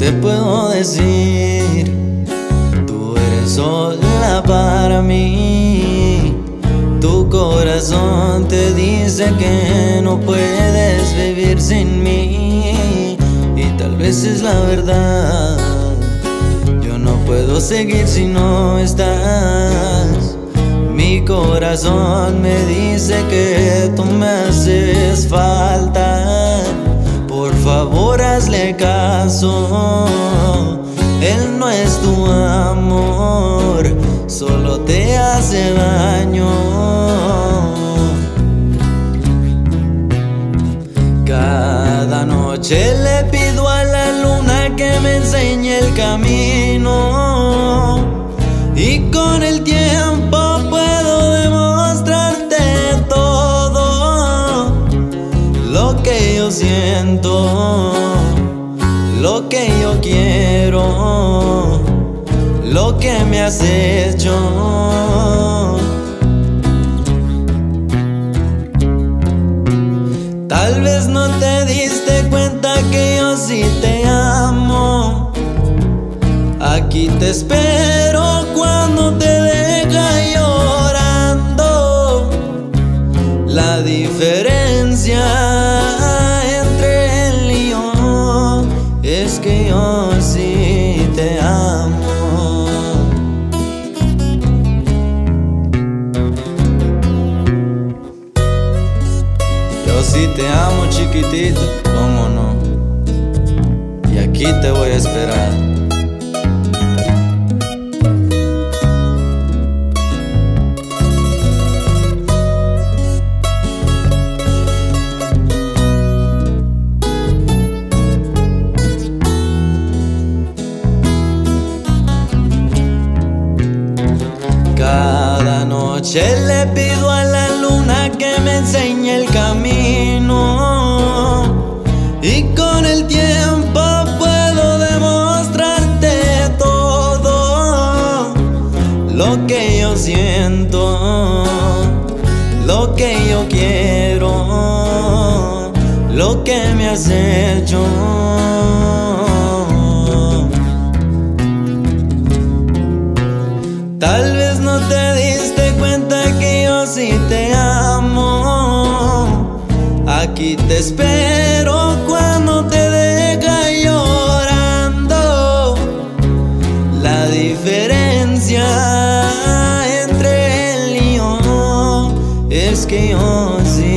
te puedo decir? Tú eres sola para mí. Tu corazón te dice que no puedes vivir sin mí. Y tal vez es la verdad. Yo no puedo seguir si no estás. Mi corazón me dice que tú me haces falta. Caso. Él no es tu amor, solo te hace daño. Cada noche le pido a la luna que me enseñe el camino. Y con el tiempo puedo demostrarte todo lo que yo siento, lo que yo quiero, lo que me has hecho. Tal vez no te diste cuenta que yo sí te amo. Aquí te espero cuando te te amo chiquitito, cómo no. Y aquí te voy a esperar. Cada noche le pido a la luna que me enseñe el lo que yo siento, lo que yo quiero, lo que me has hecho. Tal vez no te diste cuenta que yo sí te amo. Aquí te espero. que em onze.